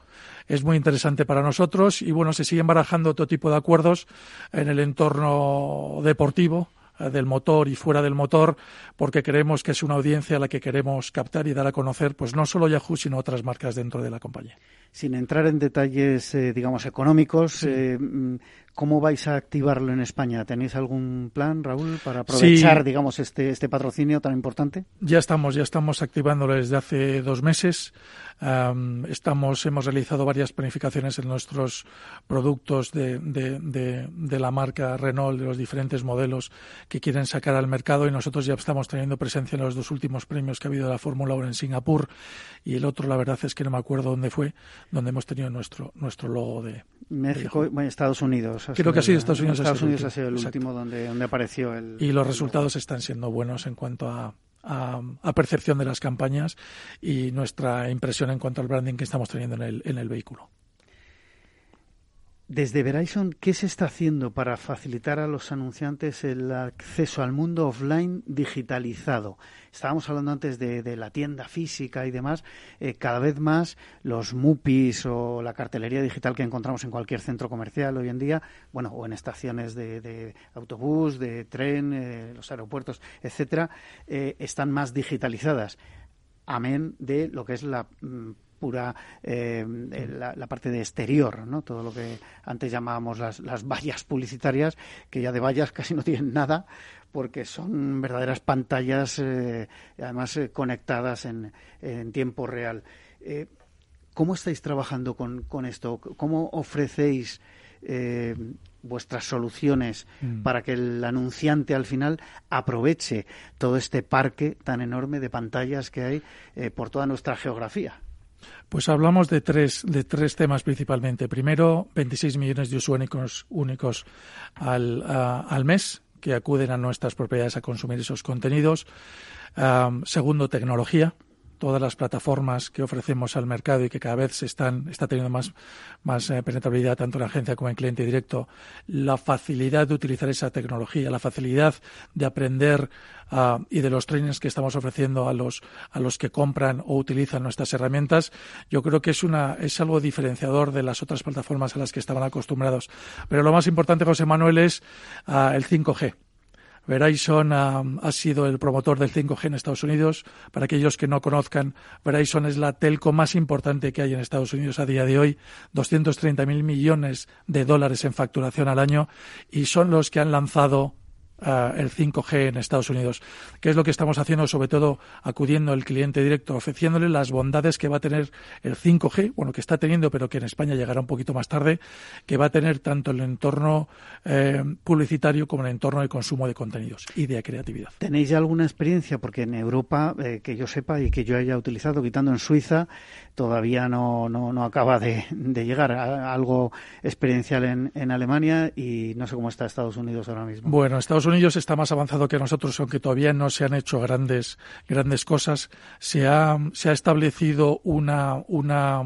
Es muy interesante para nosotros y bueno, se siguen barajando otro tipo de acuerdos en el entorno deportivo eh, del motor y fuera del motor, porque creemos que es una audiencia a la que queremos captar y dar a conocer, pues no solo Yahoo, sino otras marcas dentro de la compañía. Sin entrar en detalles, eh, digamos, económicos, eh, mm, ¿cómo vais a activarlo en España? ¿Tenéis algún plan, Raúl, para aprovechar, digamos, este, este patrocinio tan importante? Ya estamos, ya estamos activándolo desde hace dos meses. estamos, hemos realizado varias planificaciones en nuestros productos de, de, la marca Renault, de los diferentes modelos que quieren sacar al mercado y nosotros ya estamos teniendo presencia en los dos últimos premios que ha habido de la Fórmula 1 en Singapur y el otro, la verdad es que no me acuerdo dónde fue, donde hemos tenido nuestro, nuestro logo de... México, bueno, Estados Unidos. Creo que ha sido Estados Unidos. Estados Unidos ha sido el último donde, donde apareció el... Y los resultados están siendo buenos en cuanto a, a, percepción de las campañas y nuestra impresión en cuanto al branding que estamos teniendo en el, en el vehículo. Desde Verizon, ¿qué se está haciendo para facilitar a los anunciantes el acceso al mundo offline digitalizado? Estábamos hablando antes de, la tienda física y demás. Eh, cada vez más los MUPIs o la cartelería digital que encontramos en cualquier centro comercial hoy en día, bueno, o en estaciones de, autobús, de tren, eh, los aeropuertos, etcétera, eh, están más digitalizadas. Amén de lo que es la mm, pura eh, la, parte de exterior, ¿no? Todo lo que antes llamábamos las, las vallas publicitarias, que ya de vallas casi no tienen nada, porque son verdaderas pantallas, eh, además eh, conectadas en, en, tiempo real. ¿Cómo estáis trabajando con, con esto? ¿Cómo ofrecéis vuestras soluciones mm. para que el anunciante al final aproveche todo este parque tan enorme de pantallas que hay por toda nuestra geografía. Pues hablamos de tres, de tres temas principalmente. Primero, 26 millones de usuarios únicos al, al mes que acuden a nuestras propiedades a consumir esos contenidos. segundo, tecnología todas las plataformas que ofrecemos al mercado y que cada vez se están está teniendo más más eh, penetrabilidad tanto en agencia como en cliente directo la facilidad de utilizar esa tecnología la facilidad de aprender ah, y de los trainings que estamos ofreciendo a los a los que compran o utilizan nuestras herramientas yo creo que es una es algo diferenciador de las otras plataformas a las que estaban acostumbrados. Pero lo más importante José Manuel es ah, el 5G Verizon ha, sido el promotor del 5G en Estados Unidos. Para aquellos que no conozcan, Verizon es la telco más importante que hay en Estados Unidos a día de hoy, 230.000 millones de dólares en facturación al año y son los que han lanzado el 5G en Estados Unidos. ¿Qué es lo que estamos haciendo? Sobre todo acudiendo al cliente directo, ofreciéndole las bondades que va a tener el 5G, bueno, que está teniendo, pero que en España llegará un poquito más tarde, que va a tener tanto el entorno eh, publicitario como el entorno de consumo de contenidos y de creatividad. ¿Tenéis ya alguna experiencia? Porque en Europa, eh, que yo sepa y que yo haya utilizado, quitando en Suiza, todavía no, no, acaba de, llegar a algo experiencial en, en Alemania y no sé cómo está Estados Unidos ahora mismo. Bueno, Estados Unidos está más avanzado que nosotros, aunque todavía no se han hecho grandes, grandes cosas. Se ha, se ha establecido una, una,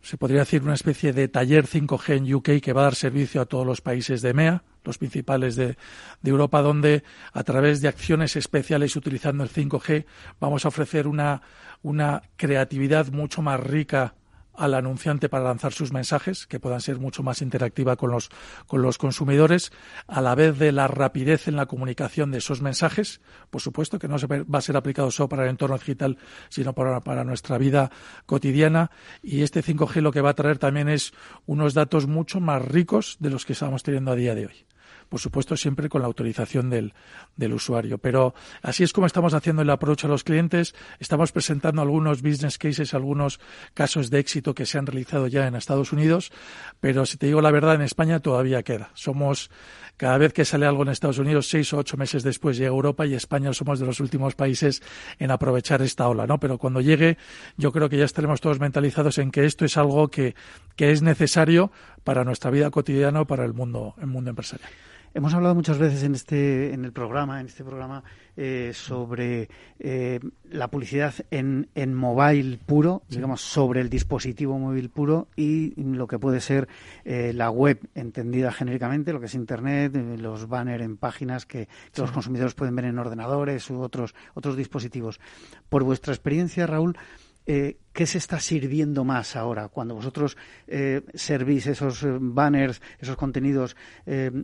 se podría decir una especie de taller 5G en UK que va a dar servicio a todos los países de EMEA, los principales de, de, Europa, donde a través de acciones especiales utilizando el 5G vamos a ofrecer una, una creatividad mucho más rica al anunciante para lanzar sus mensajes, que puedan ser mucho más interactiva con los, con los consumidores, a la vez de la rapidez en la comunicación de esos mensajes, por supuesto que no se va a ser aplicado solo para el entorno digital, sino para, para nuestra vida cotidiana. Y este 5G lo que va a traer también es unos datos mucho más ricos de los que estamos teniendo a día de hoy por supuesto siempre con la autorización del, del usuario. Pero así es como estamos haciendo el approach a los clientes. Estamos presentando algunos business cases, algunos casos de éxito que se han realizado ya en Estados Unidos, pero si te digo la verdad, en España todavía queda. Somos cada vez que sale algo en Estados Unidos, seis o ocho meses después llega Europa y España somos de los últimos países en aprovechar esta ola, ¿no? Pero cuando llegue, yo creo que ya estaremos todos mentalizados en que esto es algo que, que es necesario para nuestra vida cotidiana, para el mundo, el mundo empresarial. Hemos hablado muchas veces en este en el programa, en este programa, eh, sobre eh, la publicidad en, en mobile puro, digamos, sobre el dispositivo móvil puro y lo que puede ser eh, la web entendida genéricamente, lo que es Internet, los banners en páginas que, los consumidores pueden ver en ordenadores u otros, otros dispositivos. Por vuestra experiencia, Raúl, eh, ¿qué se está sirviendo más ahora? Cuando vosotros eh, servís esos eh, banners, esos contenidos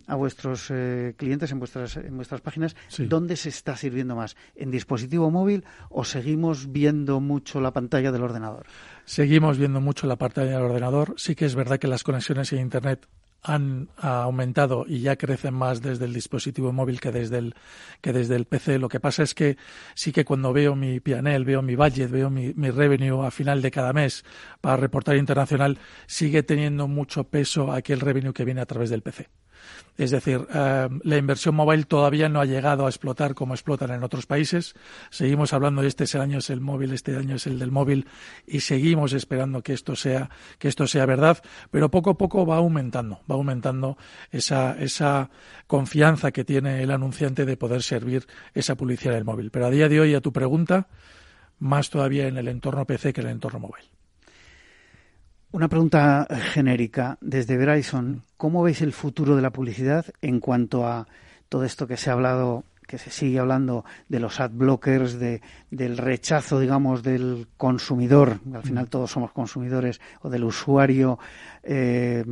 a vuestros clientes en vuestras, en vuestras páginas, ¿dónde se está sirviendo más? ¿En dispositivo móvil o seguimos viendo mucho la pantalla del ordenador? Seguimos viendo mucho la pantalla del ordenador. Sí que es verdad que las conexiones a Internet han aumentado y ya crecen más desde el dispositivo móvil que desde el que desde el PC. Lo que pasa es que sí que cuando veo mi PNL, veo mi budget, veo mi, mi revenue a final de cada mes para reportar internacional, sigue teniendo mucho peso aquel revenue que viene a través del PC. Es decir, eh, la inversión móvil todavía no ha llegado a explotar como explotan en otros países. Seguimos hablando de este año es el móvil, este año es el del móvil y seguimos esperando que esto sea que esto sea verdad, pero poco a poco va aumentando, va aumentando esa esa confianza que tiene el anunciante de poder servir esa publicidad del móvil. Pero a día de hoy a tu pregunta, más todavía en el entorno PC que en el entorno móvil. Una pregunta genérica desde Verizon. ¿Cómo veis el futuro de la publicidad en cuanto a todo esto que se ha hablado, que se sigue hablando de los ad blockers, de, del rechazo, digamos, del consumidor, al final todos somos consumidores, o del usuario eh,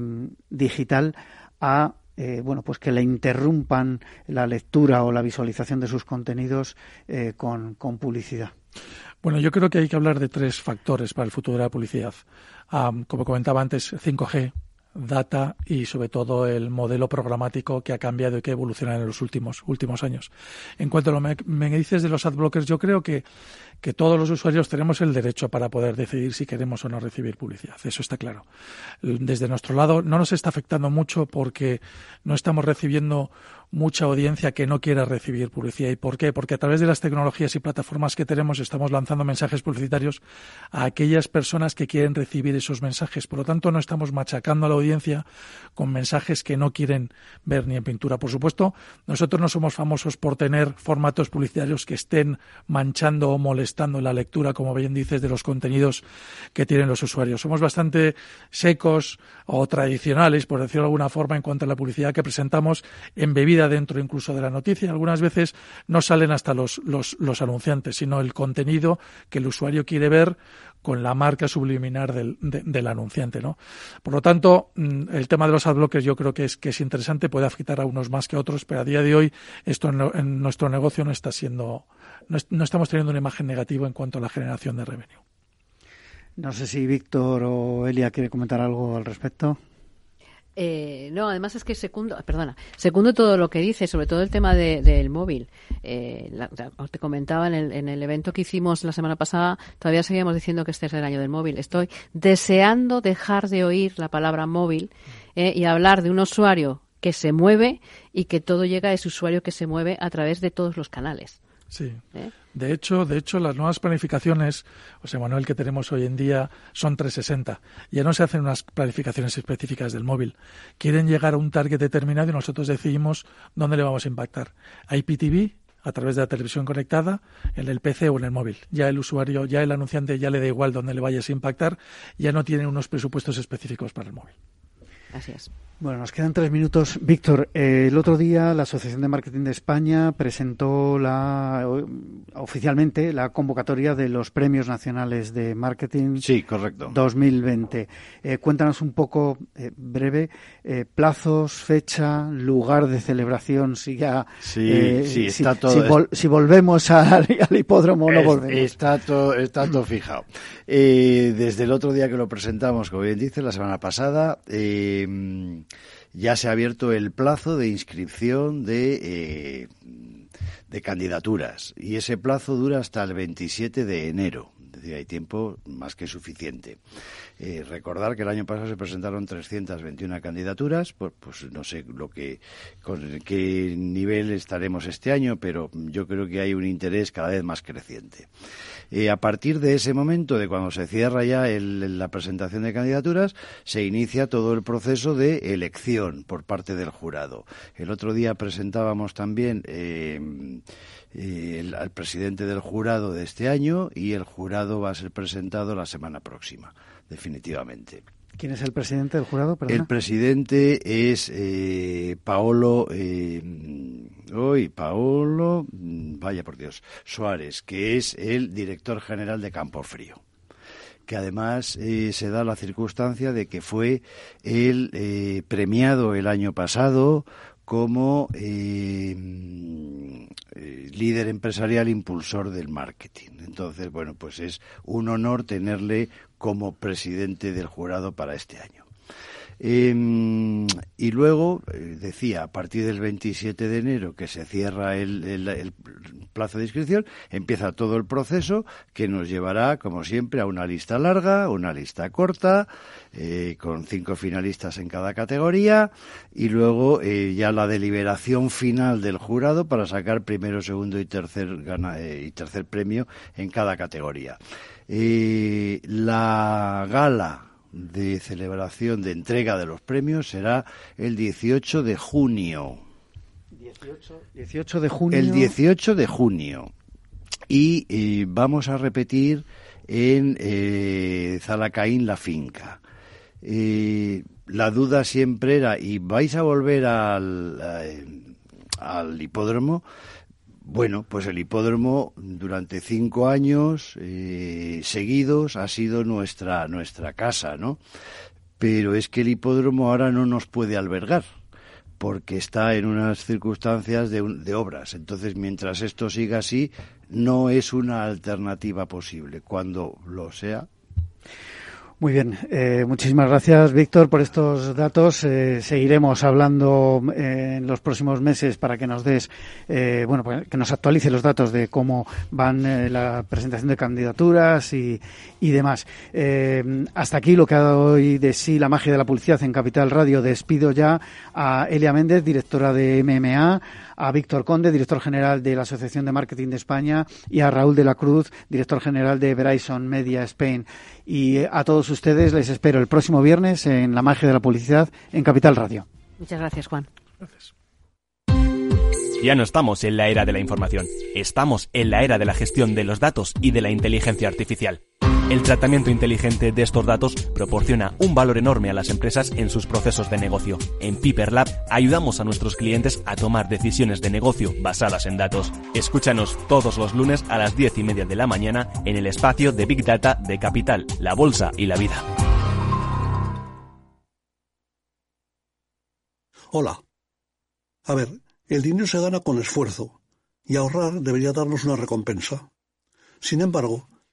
digital, a eh, bueno, pues que le interrumpan la lectura o la visualización de sus contenidos eh, con, con publicidad. Bueno, yo creo que hay que hablar de tres factores para el futuro de la publicidad como comentaba antes, 5G, data y sobre todo el modelo programático que ha cambiado y que ha evolucionado en los últimos últimos años. En cuanto a lo que me dices de los adblockers, yo creo que que todos los usuarios tenemos el derecho para poder decidir si queremos o no recibir publicidad. Eso está claro. Desde nuestro lado no nos está afectando mucho porque no estamos recibiendo mucha audiencia que no quiera recibir publicidad. ¿Y por qué? Porque a través de las tecnologías y plataformas que tenemos estamos lanzando mensajes publicitarios a aquellas personas que quieren recibir esos mensajes. Por lo tanto, no estamos machacando a la audiencia con mensajes que no quieren ver ni en pintura. Por supuesto, nosotros no somos famosos por tener formatos publicitarios que estén manchando o molestando la lectura, como bien dices, de los contenidos que tienen los usuarios. Somos bastante secos o tradicionales, por decirlo de alguna forma, en cuanto a la publicidad que presentamos embebida dentro incluso de la noticia. Algunas veces no salen hasta los, los, los anunciantes, sino el contenido que el usuario quiere ver con la marca subliminar del, del anunciante, ¿no? Por lo tanto, mm, el tema de los adblockers yo creo que es, que es interesante, puede afectar a unos más que a otros, pero a día de hoy esto en, nuestro negocio no está siendo, no, no estamos teniendo una imagen negativa en cuanto a la generación de revenue. No sé si Víctor o Elia quiere comentar algo al respecto. Eh, no, además es que segundo, perdona, segundo todo lo que dice, sobre todo el tema del móvil. Eh, te comentaba en el, en el evento que hicimos la semana pasada, todavía seguíamos diciendo que este es el año del móvil. Estoy deseando dejar de oír la palabra móvil eh, y hablar de un usuario que se mueve y que todo llega a ese usuario que se mueve a través de todos los canales. Sí. ¿Eh? De hecho, de hecho, las nuevas planificaciones, José Manuel, que tenemos hoy en día son 360. Ya no se hacen unas planificaciones específicas del móvil. Quieren llegar a un target determinado y nosotros decidimos dónde le vamos a impactar. IPTV, a través de la televisión conectada, en el PC o en el móvil. Ya el usuario, ya el anunciante ya le da igual dónde le vayas a impactar, ya no tiene unos presupuestos específicos para el móvil. Gracias. Bueno, nos quedan tres minutos. Víctor, eh, el otro día la Asociación de Marketing de España presentó la, oficialmente la convocatoria de los Premios Nacionales de Marketing sí, correcto. 2020. Eh, cuéntanos un poco, eh, breve, plazos, fecha, lugar de celebración, si ya... Sí, sí, está todo... Si, volvemos al, hipódromo o no volvemos. Está todo, está todo fijado. desde el otro día que lo presentamos, como bien dice, la semana pasada ya se ha abierto el plazo de inscripción de, eh, de candidaturas y ese plazo dura hasta el 27 de enero. Decir, hay tiempo más que suficiente. Eh, recordar que el año pasado se presentaron 321 candidaturas, pues, pues, no sé lo que, con qué nivel estaremos este año, pero yo creo que hay un interés cada vez más creciente. Eh, a partir de ese momento, de cuando se cierra ya la presentación de candidaturas, se inicia todo el proceso de elección por parte del jurado. El otro día presentábamos también eh, eh, al presidente del jurado de este año y el jurado va a ser presentado la semana próxima, definitivamente. ¿Quién es el presidente del jurado? El presidente es eh, Paolo, eh, hoy Paolo, vaya por Dios, Suárez, que es el director general de Campo Frío. que además eh, se da la circunstancia de que fue el eh, premiado el año pasado como eh, líder empresarial impulsor del marketing. Entonces, bueno, pues es un honor tenerle como presidente del jurado para este año. Em, y luego, eh, decía, a partir del 27 de enero que se cierra el, plazo de inscripción, empieza todo el proceso que nos llevará, como siempre, a una lista larga, una lista corta, eh, con cinco finalistas en cada categoría, y luego eh, ya la deliberación final del jurado para sacar primero, segundo y tercer, y tercer premio en cada categoría. la gala de celebración de entrega de los premios será el 18 de junio. 18, de junio. El 18 de junio. Y eh, vamos a repetir en eh, Zalacaín la finca. Eh, la duda siempre era, ¿y vais a volver al, al hipódromo? Bueno, pues el hipódromo durante cinco años eh, seguidos ha sido nuestra, nuestra casa, ¿no? Pero es que el hipódromo ahora no nos puede albergar porque está en unas circunstancias de, de obras. Entonces, mientras esto siga así, no es una alternativa posible. Cuando lo sea, muy bien, eh, muchísimas gracias Víctor por estos datos. Eh, seguiremos hablando eh, en los próximos meses para que nos des, bueno, pues, que nos actualice los datos de cómo van la presentación de candidaturas y, y demás. hasta aquí lo que ha dado hoy de sí la magia de la publicidad en Capital Radio. Despido ya a Elia Méndez, directora de MMA a Víctor Conde, director general de la Asociación de Marketing de España, y a Raúl de la Cruz, director general de Verizon Media Spain. Y a todos ustedes les espero el próximo viernes en La Magia de la Publicidad en Capital Radio. Muchas gracias, Juan. Gracias. Ya no estamos en la era de la información, estamos en la era de la gestión de los datos y de la inteligencia artificial. El tratamiento inteligente de estos datos proporciona un valor enorme a las empresas en sus procesos de negocio. En Piper Lab ayudamos a nuestros clientes a tomar decisiones de negocio basadas en datos. Escúchanos todos los lunes a las 10 y media de la mañana en el espacio de Big Data de Capital, la Bolsa y la Vida. Hola. A ver, el dinero se gana con esfuerzo y ahorrar debería darnos una recompensa. Sin embargo,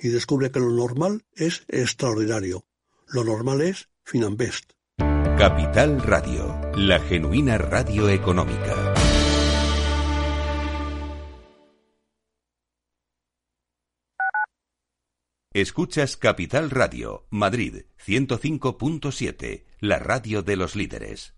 y descubre que lo normal es extraordinario. Lo normal es Finanbest. Capital Radio, la genuina radio económica. Escuchas Capital Radio, Madrid 105.7, la radio de los líderes.